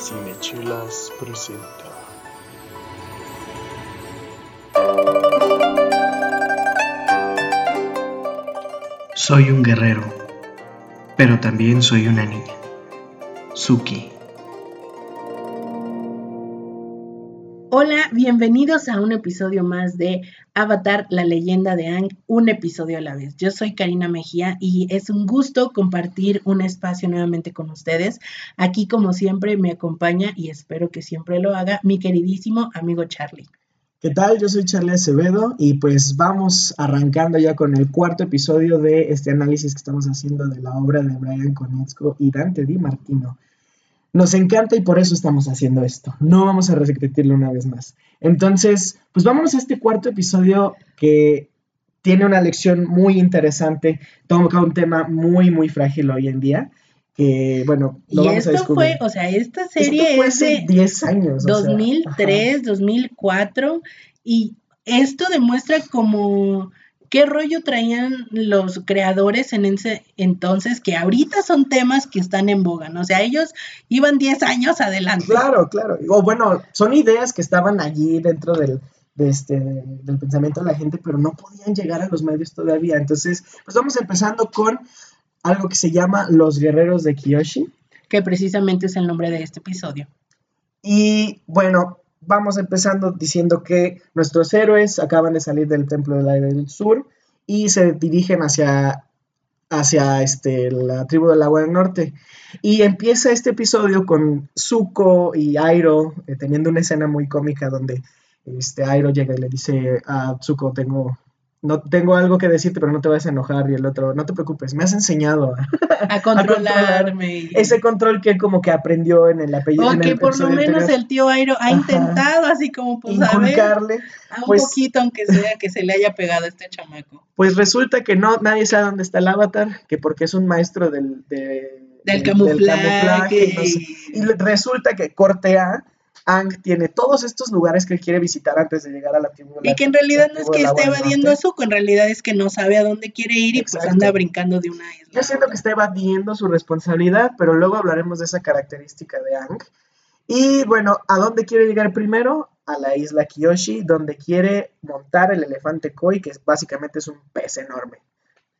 Cinechelas presenta. Soy un guerrero, pero también soy una niña. Suki. Hola, bienvenidos a un episodio más de Avatar, la leyenda de Ang, un episodio a la vez. Yo soy Karina Mejía y es un gusto compartir un espacio nuevamente con ustedes. Aquí, como siempre, me acompaña y espero que siempre lo haga mi queridísimo amigo Charlie. ¿Qué tal? Yo soy Charlie Acevedo y pues vamos arrancando ya con el cuarto episodio de este análisis que estamos haciendo de la obra de Brian Konietzko y Dante Di Martino. Nos encanta y por eso estamos haciendo esto. No vamos a repetirlo una vez más. Entonces, pues vámonos a este cuarto episodio que tiene una lección muy interesante, toca un tema muy, muy frágil hoy en día. Que, bueno, lo y vamos a esto descubrir. fue, o sea, esta serie Esto fue es hace de 10 años. o sea, 2003, 2004 y esto demuestra como qué rollo traían los creadores en ese entonces, que ahorita son temas que están en boga, ¿no? O sea, ellos iban 10 años adelante. Claro, claro. O bueno, son ideas que estaban allí dentro del, de este, del pensamiento de la gente, pero no podían llegar a los medios todavía. Entonces, pues vamos empezando con algo que se llama Los Guerreros de Kiyoshi. que precisamente es el nombre de este episodio. Y bueno, vamos empezando diciendo que nuestros héroes acaban de salir del Templo del Aire del Sur y se dirigen hacia, hacia este, la tribu del Agua del Norte. Y empieza este episodio con Zuko y Airo eh, teniendo una escena muy cómica donde este, Airo llega y le dice a Zuko, tengo, no, tengo algo que decirte, pero no te vas a enojar. Y el otro, no te preocupes, me has enseñado a, A controlarme. y- ese control que como que aprendió en el apellido. o en que el por lo menos anterior. el tío Airo ha Ajá. intentado así como pues a ver, inculcarle, a un pues- poquito aunque sea que se le haya pegado a este chamaco. pues resulta que no, nadie sabe dónde está el avatar, que porque es un maestro del, de- Del del- camuflaje. no sé. y resulta que corte A, Ang tiene todos estos lugares que él quiere visitar antes de llegar a la tribu. Y que en realidad no es que esté evadiendo a. Zuko, en realidad es que no sabe a dónde quiere ir y pues anda brincando de una isla. Yo siento que está evadiendo su responsabilidad, pero luego hablaremos de esa característica de Ang. Y bueno, ¿a dónde quiere llegar primero? A la isla Kiyoshi, donde quiere montar el elefante koi, que básicamente es un pez enorme.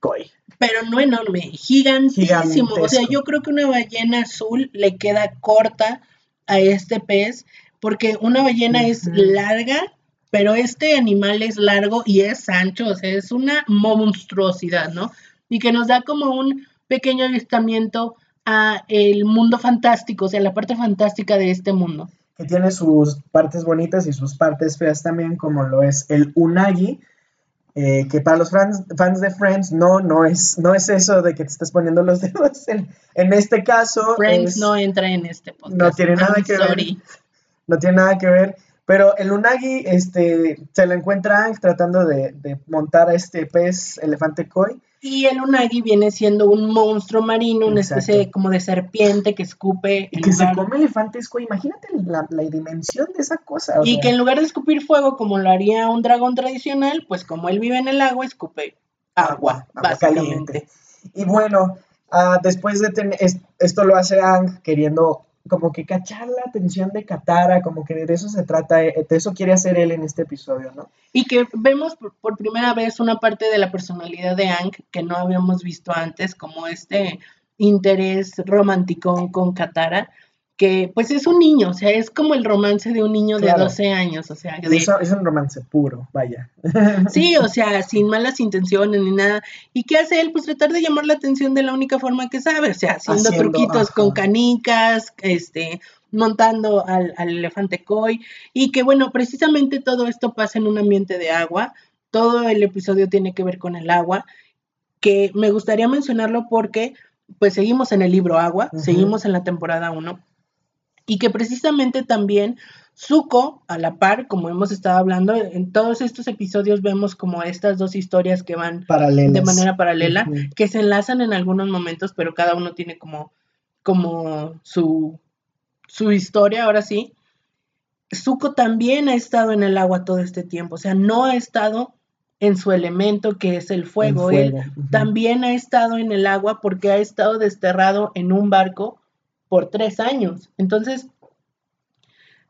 Koi. Pero no enorme, gigantísimo. O sea, yo creo que una ballena azul le queda corta a este pez, porque una ballena es larga, pero este animal es largo y es ancho, o sea, es una monstruosidad, ¿no? Y que nos da como un pequeño avistamiento a el mundo fantástico, o sea, la parte fantástica de este mundo. que tiene sus partes bonitas y sus partes feas también, como lo es el unagi, eh, que para los fans, fans de Friends no, no es, no es eso de que te estás poniendo los dedos. En, en este caso, Friends es- no entra en este podcast. no tiene nada I'm que ver. no tiene nada que ver. Pero el unagi este, se lo encuentra tratando de, de montar a este pez elefante koi. Y el unagi viene siendo un monstruo marino, una Exacto. especie de- como de serpiente que escupe Y que se come elefantes. Imagínate la, la dimensión de esa cosa. o y sea. que en lugar de escupir fuego como lo haría un dragón tradicional, pues como él vive en el agua, escupe agua, agua básicamente. Y bueno, ah, después de tener, es- esto lo hace Ang queriendo como que cachar la atención de Katara, como que de eso se trata, eh, de eso quiere hacer él en este episodio, ¿no? Y que vemos por, por primera vez una parte de la personalidad de Ang que no habíamos visto antes, como este interés romántico con Katara, que pues es un niño, o sea, es como el romance de un niño Claro. de 12 años, o sea, Y de- eso es un romance puro, vaya. Sí, o sea, sin malas intenciones ni nada. ¿Y qué hace él? Pues tratar de llamar la atención de la única forma que sabe, o sea, haciendo, Haciendo, truquitos ajá. con canicas, este, montando al, al elefante koi, y que bueno, precisamente todo esto pasa en un ambiente de agua, todo el episodio tiene que ver con el agua, que me gustaría mencionarlo porque pues seguimos en el libro Agua, seguimos en la temporada 1, y que precisamente también Zuko, a la par, como hemos estado hablando, en todos estos episodios vemos como estas dos historias que van Paralelas. de manera paralela, que se enlazan en algunos momentos, pero cada uno tiene como, como su, su historia, ahora sí. Zuko también ha estado en el agua todo este tiempo, o sea, no ha estado en su elemento que es el fuego. El Él también ha estado en el agua porque ha estado desterrado en un barco por tres años. Entonces,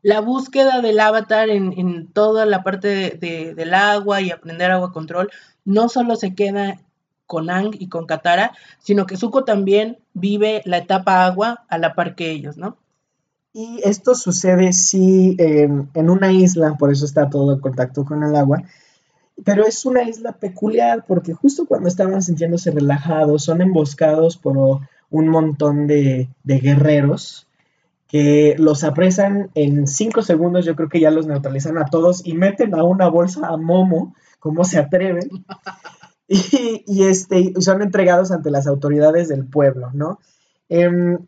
la búsqueda del avatar en, toda la parte del agua y aprender agua control no solo se queda con Ang y con Katara, sino que Zuko también vive la etapa agua a la par que ellos, ¿no? Y esto sucede sí en, en una isla, por eso está todo en contacto con el agua, pero es una isla peculiar porque justo cuando estaban sintiéndose relajados, son emboscados por un montón de, de guerreros que los apresan en cinco segundos, yo creo que ya los neutralizan a todos y meten a una bolsa a Momo, como se atreven, y, este, son entregados ante las autoridades del pueblo, ¿no? Em,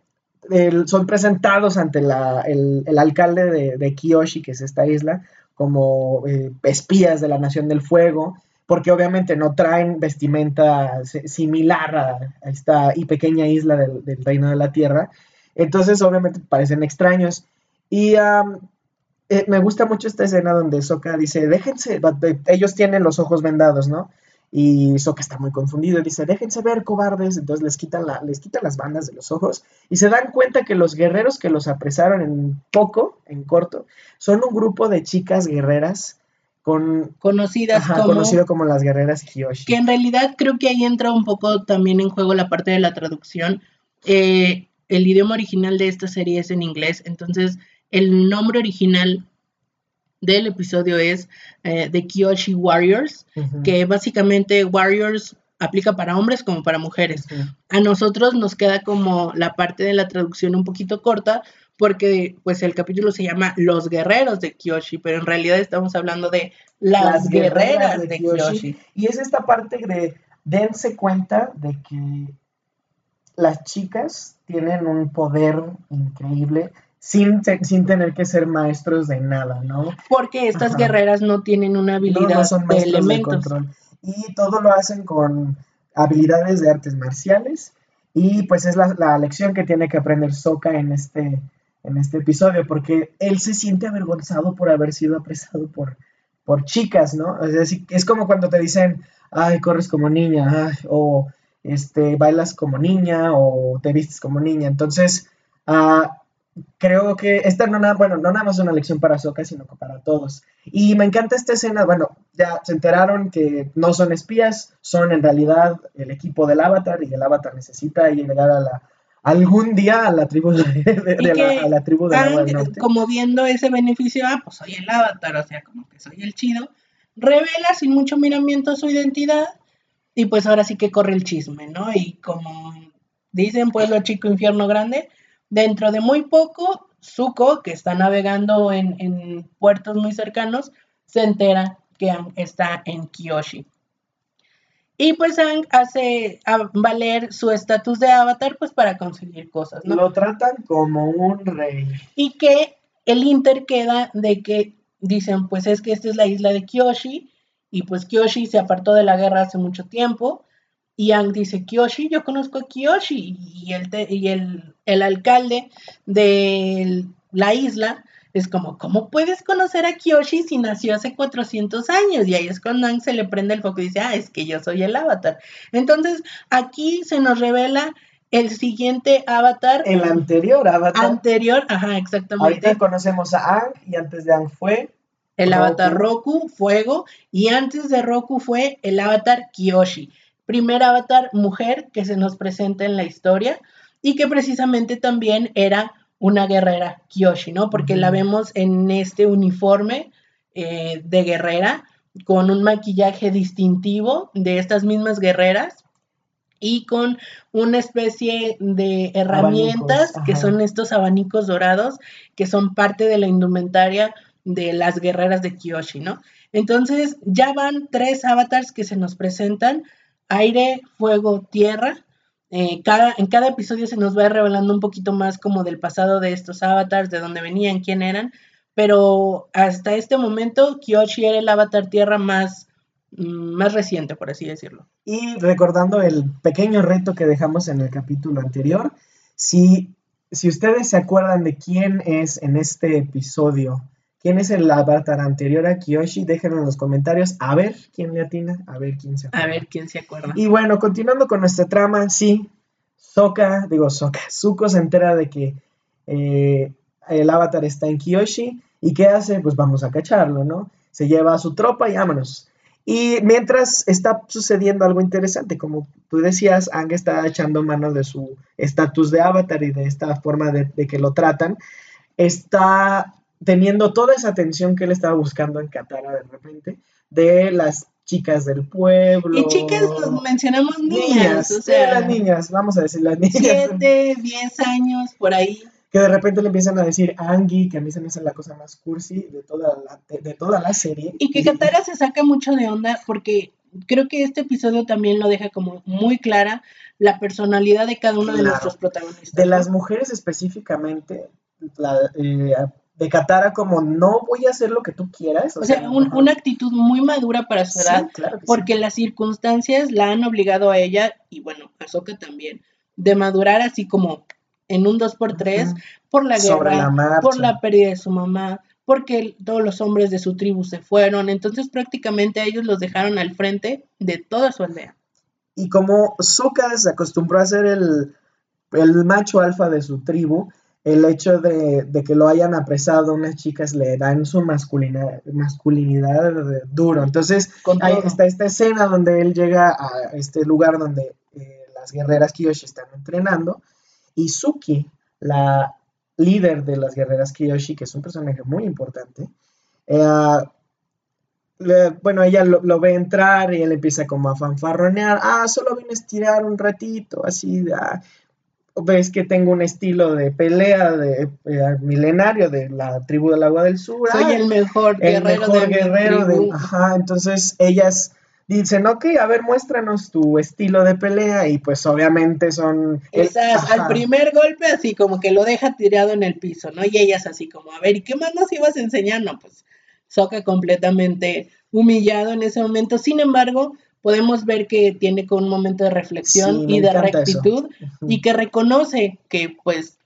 son presentados ante el, alcalde de, de, Kiyoshi, que es esta isla, como eh, espías de la Nación del Fuego, porque obviamente no traen vestimenta similar a, esta y pequeña isla del, Reino de la Tierra, entonces, obviamente, parecen extraños. Y eh, me gusta mucho esta escena donde Soka dice, déjense, ellos tienen los ojos vendados, ¿no? Y Soka está muy confundido, dice, déjense ver, cobardes. Entonces les quitan, la, les las bandas de los ojos y se dan cuenta que los guerreros que los apresaron en poco, en corto, son un grupo de chicas guerreras con, conocidas como, conocido como las guerreras Kiyoshi. Que en realidad creo que ahí entra un poco también en juego la parte de la traducción. Eh, el idioma original de esta serie es en inglés, entonces el nombre original del episodio es eh, The Kyoshi Warriors, que básicamente Warriors aplica para hombres como para mujeres. A nosotros nos queda como la parte de la traducción un poquito corta porque pues el capítulo se llama Los guerreros de Kyoshi, pero en realidad estamos hablando de las, guerreras, de, Kyoshi. Y es esta parte de dense cuenta de que las chicas tienen un poder increíble sin, sin tener que ser maestros de nada, ¿no? Porque estas guerreras no tienen una habilidad de elementos. y todo lo hacen con habilidades de artes marciales. Y pues es la, lección que tiene que aprender Soka en este, en este episodio, porque él se siente avergonzado por haber sido apresado por, por chicas, ¿no? Es decir, es como cuando te dicen, ay, corres como niña, o este, bailas como niña o te vistes como niña. Entonces, ah, creo que esta no, nada, bueno, no nada más una lección para Soka, sino para todos. Y me encanta esta escena, bueno, ya se enteraron que no son espías, son en realidad el equipo del Avatar y el Avatar necesita llegar a la algún día a la tribu de, la, a la tribu de Como viendo ese beneficio, ah, pues soy el Avatar, o sea, como que soy el chido, revela sin mucho miramiento su identidad y pues ahora sí que corre el chisme, ¿no? Y como dicen, pueblo chico, infierno grande, dentro de muy poco, Zuko, que está navegando en, puertos muy cercanos, se entera que Ang está en Kyoshi. Y pues Ang hace valer su estatus de avatar pues para conseguir cosas, ¿no? Lo tratan como un rey. Y que el Inter queda de que dicen, pues es que esta es la isla de Kyoshi y pues Kyoshi se apartó de la guerra hace mucho tiempo. Y Ang dice, Kyoshi, yo conozco a Kyoshi. Y el, y el, el alcalde de la isla es como, ¿cómo puedes conocer a Kyoshi si nació hace 400 años? Y ahí es cuando Ang se le prende el foco y dice, ah, es que yo soy el avatar. Entonces, aquí se nos revela el siguiente avatar. El anterior avatar. Anterior, ajá, exactamente. Ahorita conocemos a Ang y antes de Ang fue el avatar Roku, Fuego, y antes de Roku fue el avatar Kiyoshi, primer avatar mujer que se nos presenta en la historia y que precisamente también era una guerrera Kiyoshi, ¿no? Porque la vemos en este uniforme eh, de guerrera con un maquillaje distintivo de estas mismas guerreras y con una especie de herramientas que son estos abanicos dorados que son parte de la indumentaria de las guerreras de Kyoshi, ¿no? Entonces ya van tres avatars que se nos presentan, aire, fuego, tierra. Eh, cada, en cada episodio se nos va revelando un poquito más como del pasado de estos avatars, de dónde venían, quién eran, pero hasta este momento Kyoshi era el avatar tierra más, mm, más reciente, por así decirlo. Y recordando el pequeño reto que dejamos en el capítulo anterior, si, si ustedes se acuerdan de quién es en este episodio ¿Quién es el avatar anterior a Kiyoshi? Déjenlo en los comentarios. A ver quién le atina, a ver quién se acuerda. A ver quién se acuerda. Y bueno, continuando con nuestra trama, sí, Soka, digo Soka, Zuko se entera de que eh, el avatar está en Kiyoshi. ¿Y qué hace? Pues vamos a cacharlo, ¿no? Se lleva a su tropa y vámonos. Y mientras está sucediendo algo interesante, como tú decías, Ang está echando mano de su estatus de avatar y de esta forma de, de, que lo tratan, está teniendo toda esa atención que él estaba buscando en Katara de repente, de las chicas del pueblo. Y chicas, los mencionamos niñas, o sea, las niñas, vamos a decir las niñas. Siete, diez años, por ahí. Que de repente le empiezan a decir Angie, que a mí se me hace la cosa más cursi de toda la, de, de toda la serie. Y que Katara se saca mucho de onda porque creo que este episodio también lo deja como muy clara la personalidad de cada uno Claro. de nuestros protagonistas. De las mujeres específicamente, la, eh, de Katara como no voy a hacer lo que tú quieras. O sea, un- una actitud muy madura para su Sí, edad, claro que sí. porque las circunstancias la han obligado a ella, y bueno, a Sokka también, de madurar así como en un 2x3 Ujú. por la guerra, la por la pérdida de su mamá, porque todos los hombres de su tribu se fueron, entonces prácticamente a ellos los dejaron al frente de toda su aldea. Y como Sokka se acostumbró a ser el, el macho alfa de su tribu, el hecho de, de que lo hayan apresado unas chicas le dan su masculinidad de- duro. Entonces, todo. está esta escena donde él llega a este lugar donde eh, las guerreras Kiyoshi están entrenando y Suki, la líder de las guerreras Kiyoshi, que es un personaje muy importante, eh, le- bueno, ella lo, lo ve entrar y él empieza como a fanfarronear, ah, solo vine a estirar un ratito, así, ah, ves que tengo un estilo de pelea de eh, milenario de la tribu del agua del sur, Soy ah, el mejor el guerrero mejor de mi guerrero de, ajá, entonces ellas dicen, ok, a ver, muéstranos tu estilo de pelea y pues obviamente son... el- Esas, al primer golpe así como que lo deja tirado en el piso, ¿no? Y ellas así como, a ver, ¿y qué más nos ibas a enseñar? No, pues Soca completamente humillado en ese momento. Sin embargo, podemos ver que tiene con un momento de reflexión Sí, y de eso. rectitud y que reconoce que pues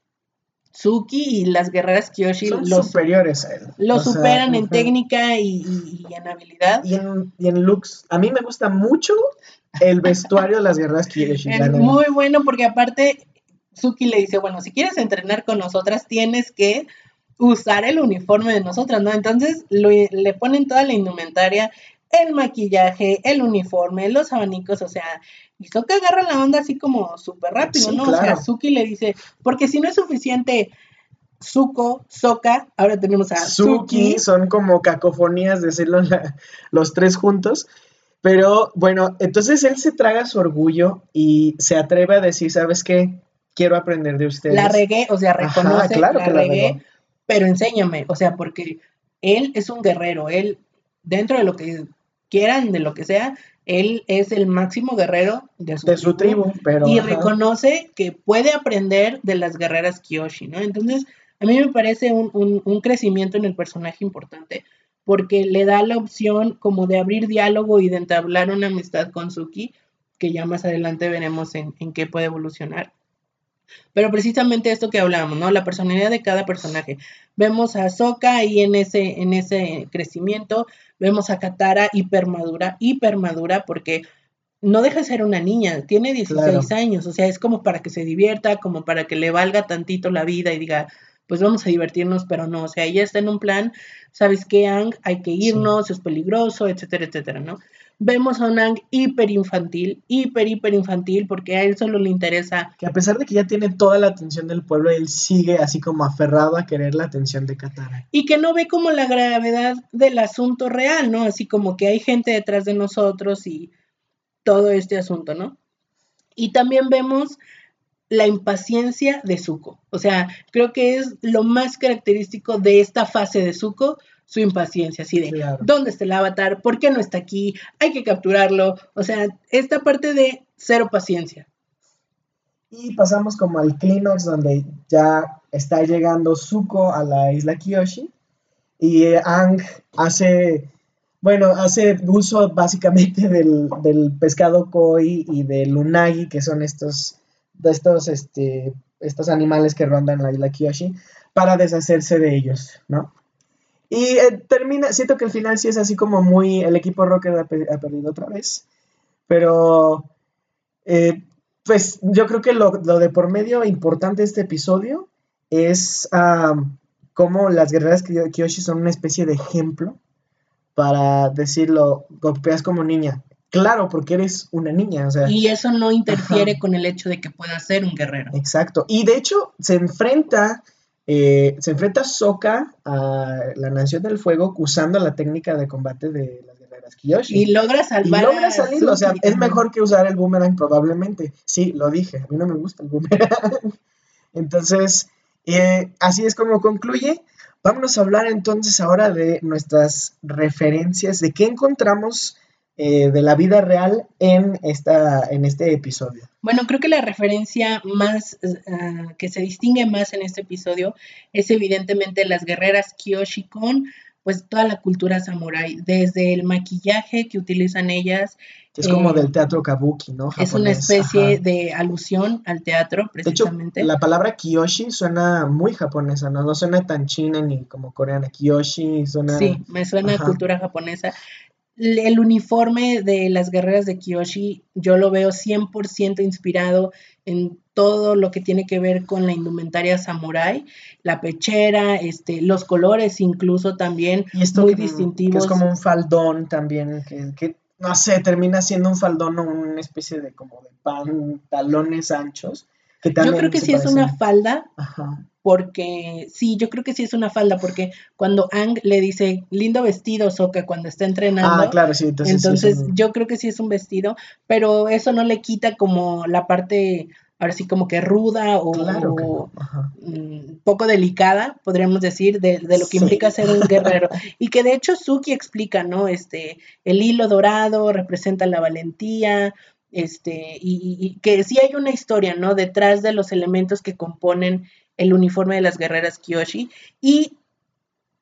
Suki y las guerreras Kyoshi son lo, superiores a él. lo o sea, superan en ujú. técnica y, y- y en habilidad. Y en, y en looks, a mí me gusta mucho el vestuario de las guerreras Kiyoshi. Es muy bueno porque aparte Suki le dice, bueno, si quieres entrenar con nosotras tienes que usar el uniforme de nosotras, ¿no? Entonces lo- le ponen toda la indumentaria, el maquillaje, el uniforme, los abanicos, o sea, y Sokka agarra la onda así como súper rápido, Sí, ¿no? O sea. Suki le dice, porque si no es suficiente Zuko, Sokka, ahora tenemos a Suki, Suki, son como cacofonías decirlo la- los tres juntos. Pero bueno, entonces él se traga su orgullo y se atreve a decir, ¿sabes qué? Quiero aprender de ustedes. la regué, o sea, Ajá, reconoce, claro la que la regué, pero enséñame, o sea, porque él es un guerrero, él, dentro de lo que quieran, de lo que sea, él es el máximo guerrero de su, de su tribu, pero y ajá, reconoce que puede aprender de las guerreras Kyoshi, ¿no? Entonces, a mí me parece un, un- un crecimiento en el personaje importante, porque le da la opción como de abrir diálogo y de entablar una amistad con Suki, que ya más adelante veremos en, en qué puede evolucionar. Pero precisamente esto que hablábamos, ¿no? La personalidad de cada personaje. Vemos a Sokka ahí en ese, en ese crecimiento, vemos a Katara hipermadura, hipermadura, porque no deja de ser una niña, tiene 16 Claro. años, o sea, es como para que se divierta, como para que le valga tantito la vida y diga, pues vamos a divertirnos, pero no, o sea, ella está en un plan, ¿sabes qué, Ang? Hay que irnos, es peligroso, etcétera, etcétera, ¿no? Vemos a un Ang hiper infantil, hiper, hiper infantil, porque a él solo le interesa que a pesar de que ya tiene toda la atención del pueblo, él sigue así como aferrado a querer la atención de Katara. y que no ve como la gravedad del asunto real, ¿no? Así como que hay gente detrás de nosotros y todo este asunto, ¿no? Y también vemos la impaciencia de Zuko. O sea, creo que es lo más característico de esta fase de Zuko, su impaciencia, así de, Claro. ¿dónde está el avatar? ¿Por qué no está aquí? Hay que capturarlo. O sea, esta parte de cero paciencia. Y pasamos como al clímax donde ya está llegando Zuko a la isla Kiyoshi y eh, Ang hace, bueno, hace uso básicamente del, del pescado koi y del unagi, que son estos, estos, este, estos animales que rondan la isla Kiyoshi, para deshacerse de ellos, ¿no? Y eh, termina, siento que el final sí es así como muy, el equipo Rocket ha, pe- ha perdido otra vez, pero eh, pues yo creo que lo, lo de por medio importante de este episodio es am, cómo las guerreras Kyo- Kyoshi son una especie de ejemplo para decirlo, golpeas como niña. Claro, porque eres una niña, o sea, Y eso no interfiere Ajá. con el hecho de que pueda ser un guerrero. exacto. Y de hecho, se enfrenta, eh, se enfrenta Sokka a la Nación del Fuego usando la técnica de combate de las guerreras Kyoshi. Y logra Y salvar. logra a salir, o sea, es mejor que usar el boomerang probablemente. Sí, lo dije, a mí no me gusta el boomerang. Entonces, eh, así es como concluye. Vámonos a hablar entonces ahora de nuestras referencias, de qué encontramos eh, de la vida real en, esta, en este episodio. Bueno, creo que la referencia más eh, que se distingue más en este episodio es evidentemente las guerreras Kyoshi con pues toda la cultura samurái, desde el maquillaje que utilizan ellas, Es como Eh, del teatro kabuki, ¿no? es una Japonés, especie ajá. de alusión al teatro, De hecho, precisamente. la palabra kiyoshi suena muy japonesa, ¿no? No suena tan china ni como coreana. Kiyoshi suena... Sí, me suena a cultura japonesa. El uniforme de las guerreras de Kyoshi, yo lo veo 100% inspirado en todo lo que tiene que ver con la indumentaria samurái, la pechera, este, los colores incluso también Y esto muy que, que distintivos. es como un faldón también, que, que, no sé, termina siendo un faldón o una especie de como de pantalones anchos. Que Yo creo que sí es una falda, Ajá. porque sí, yo creo que sí es una falda, porque cuando Ang le dice lindo vestido, Sokka, cuando está entrenando, Ah, claro, sí, entonces, sí yo creo que sí es un vestido, pero eso no le quita como la parte, ahora sí, como que ruda o, Claro que o, no. Ajá. mm, poco delicada, podríamos decir, de, de lo que Sí. implica ser un guerrero. Y que de hecho Suki explica, ¿no? Este, el hilo dorado representa la valentía, este, y, que sí hay una historia, ¿no? Detrás de los elementos que componen el uniforme de las guerreras Kyoshi. Y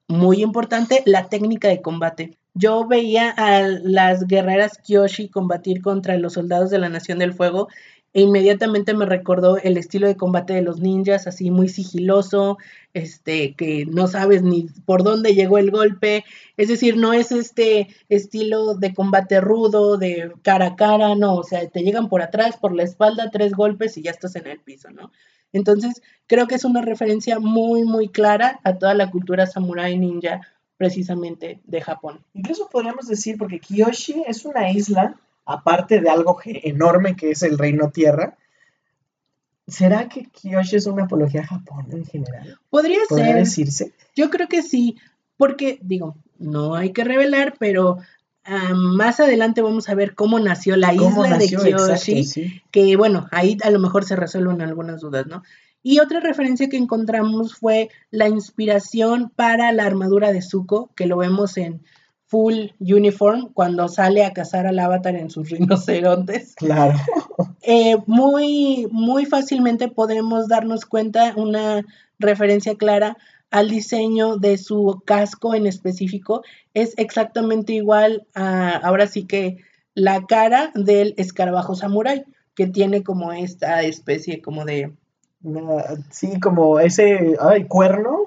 muy importante, la técnica de combate. Yo veía a las guerreras Kyoshi combatir contra los soldados de la Nación del Fuego e inmediatamente me recordó el estilo de combate de los ninjas, así muy sigiloso, este, que no sabes ni por dónde llegó el golpe. Es decir, no es este estilo de combate rudo, de cara a cara, no, o sea, te llegan por atrás, por la espalda, tres golpes y ya estás en el piso, ¿no? Entonces, creo que es una referencia muy, muy clara a toda la cultura samurái ninja, precisamente de Japón. Incluso podríamos decir, porque Kiyoshi es una isla, aparte de algo enorme que es el Reino Tierra. ¿Será que Kiyoshi es una apología a Japón en general? Podría ¿Podría ser, decirse? yo creo que sí, porque digo, no hay que revelar, pero más adelante vamos a ver cómo nació la ¿Cómo isla nació? de Exacto, Kyoshi, sí. que bueno, ahí a lo mejor se resuelven algunas dudas, ¿no? Y otra referencia que encontramos fue la inspiración para la armadura de Zuko, que lo vemos en full uniform cuando sale a cazar al avatar en sus rinocerontes. Claro. Eh, muy, muy fácilmente podemos darnos cuenta, una referencia clara al diseño de su casco en específico, es exactamente igual a, ahora sí que la cara del escarabajo samurai, que tiene como esta especie como de sí, como ese ay, cuerno.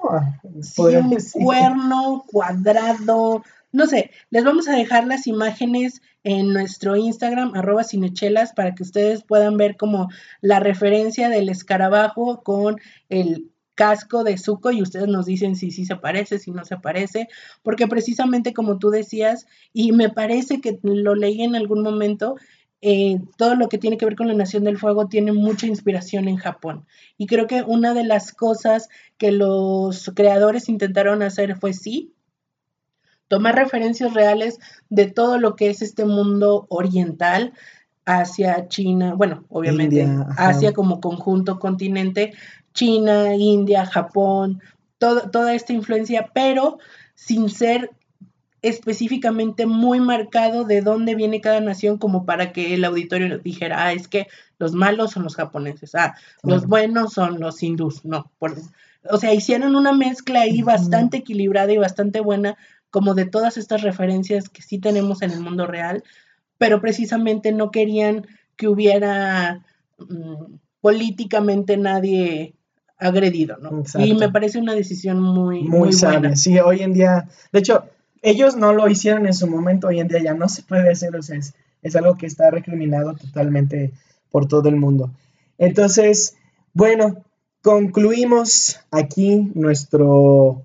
sí, un cuerno cuadrado. No sé, les vamos a dejar las imágenes en nuestro Instagram, arroba cinechelas, para que ustedes puedan ver como la referencia del escarabajo con el casco de Zuko y ustedes nos dicen si sí se parece, si no se parece, porque precisamente como tú decías, y me parece que lo leí en algún momento, eh, todo lo que tiene que ver con la Nación del Fuego tiene mucha inspiración en Japón. Y creo que una de las cosas que los creadores intentaron hacer fue sí, tomar referencias reales de todo lo que es este mundo oriental hacia China, bueno, obviamente India. Asia como conjunto continente, China, India, Japón, todo, toda esta influencia, pero sin ser específicamente muy marcado de dónde viene cada nación como para que el auditorio dijera, ah, es que los malos son los japoneses, ah, los buenos son los hindús, no, por- o sea, hicieron una mezcla ahí bastante equilibrada y bastante buena, como de todas estas referencias que sí tenemos en el mundo real, pero precisamente no querían que hubiera mm, políticamente nadie agredido, ¿no? Exacto. Y me parece una decisión muy, Muy, muy sabia. buena. Sí, hoy en día, de hecho, ellos no lo hicieron en su momento, hoy en día ya no se puede hacer, o sea, es, es algo que está recriminado totalmente por todo el mundo. Entonces, bueno, concluimos aquí nuestro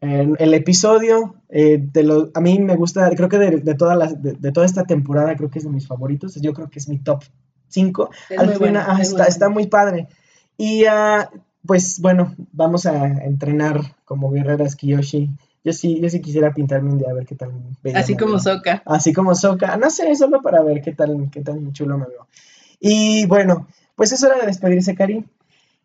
eh, el episodio. eh, de lo, a mí me gusta, creo que de, de toda la- de, de toda esta temporada, creo que es de mis favoritos. Yo creo que es mi top 5. Es Al muy final, bueno, ah, es está, está muy padre. Y ah, pues bueno, vamos a entrenar como guerreras Kiyoshi. Yo sí, yo sí quisiera pintarme un día a ver qué tal. Así como. Soca. Así como Soka. No sé, solo para ver qué tal, qué tan chulo me veo. Y bueno, pues es hora de despedirse, Cari.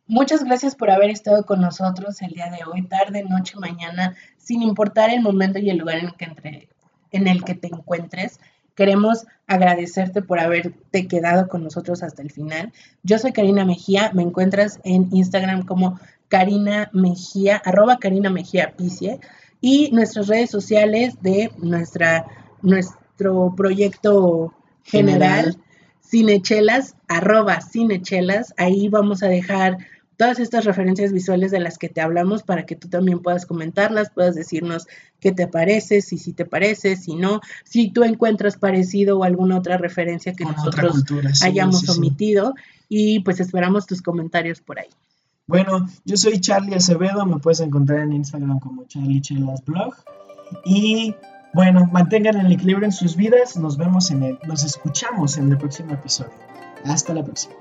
Muchas gracias por haber estado con nosotros el día de hoy, tarde, noche, mañana, sin importar el momento y el lugar en el que, entre- en el que te encuentres. Queremos agradecerte por haberte quedado con nosotros hasta el final. Yo soy Karina Mejía, me encuentras en Instagram como Karina Mejía, arroba Karina Mejía Picie, y nuestras redes sociales de nuestra, nuestro proyecto general, General. Cinechelas, arroba Cinechelas. Ahí vamos a dejar todas estas referencias visuales de las que te hablamos para que tú también puedas comentarlas, puedas decirnos qué te parece, si sí te parece, si no, si tú encuentras parecido o alguna otra referencia que Con nosotros cultura. sí, hayamos sí. omitido. Y pues esperamos tus comentarios por ahí. Bueno, yo soy Charlie Acevedo, me puedes encontrar en Instagram como Charlie Chelas Blog. Y bueno, mantengan el equilibrio en sus vidas. Nos vemos en el, nos escuchamos en el próximo episodio. Hasta la próxima.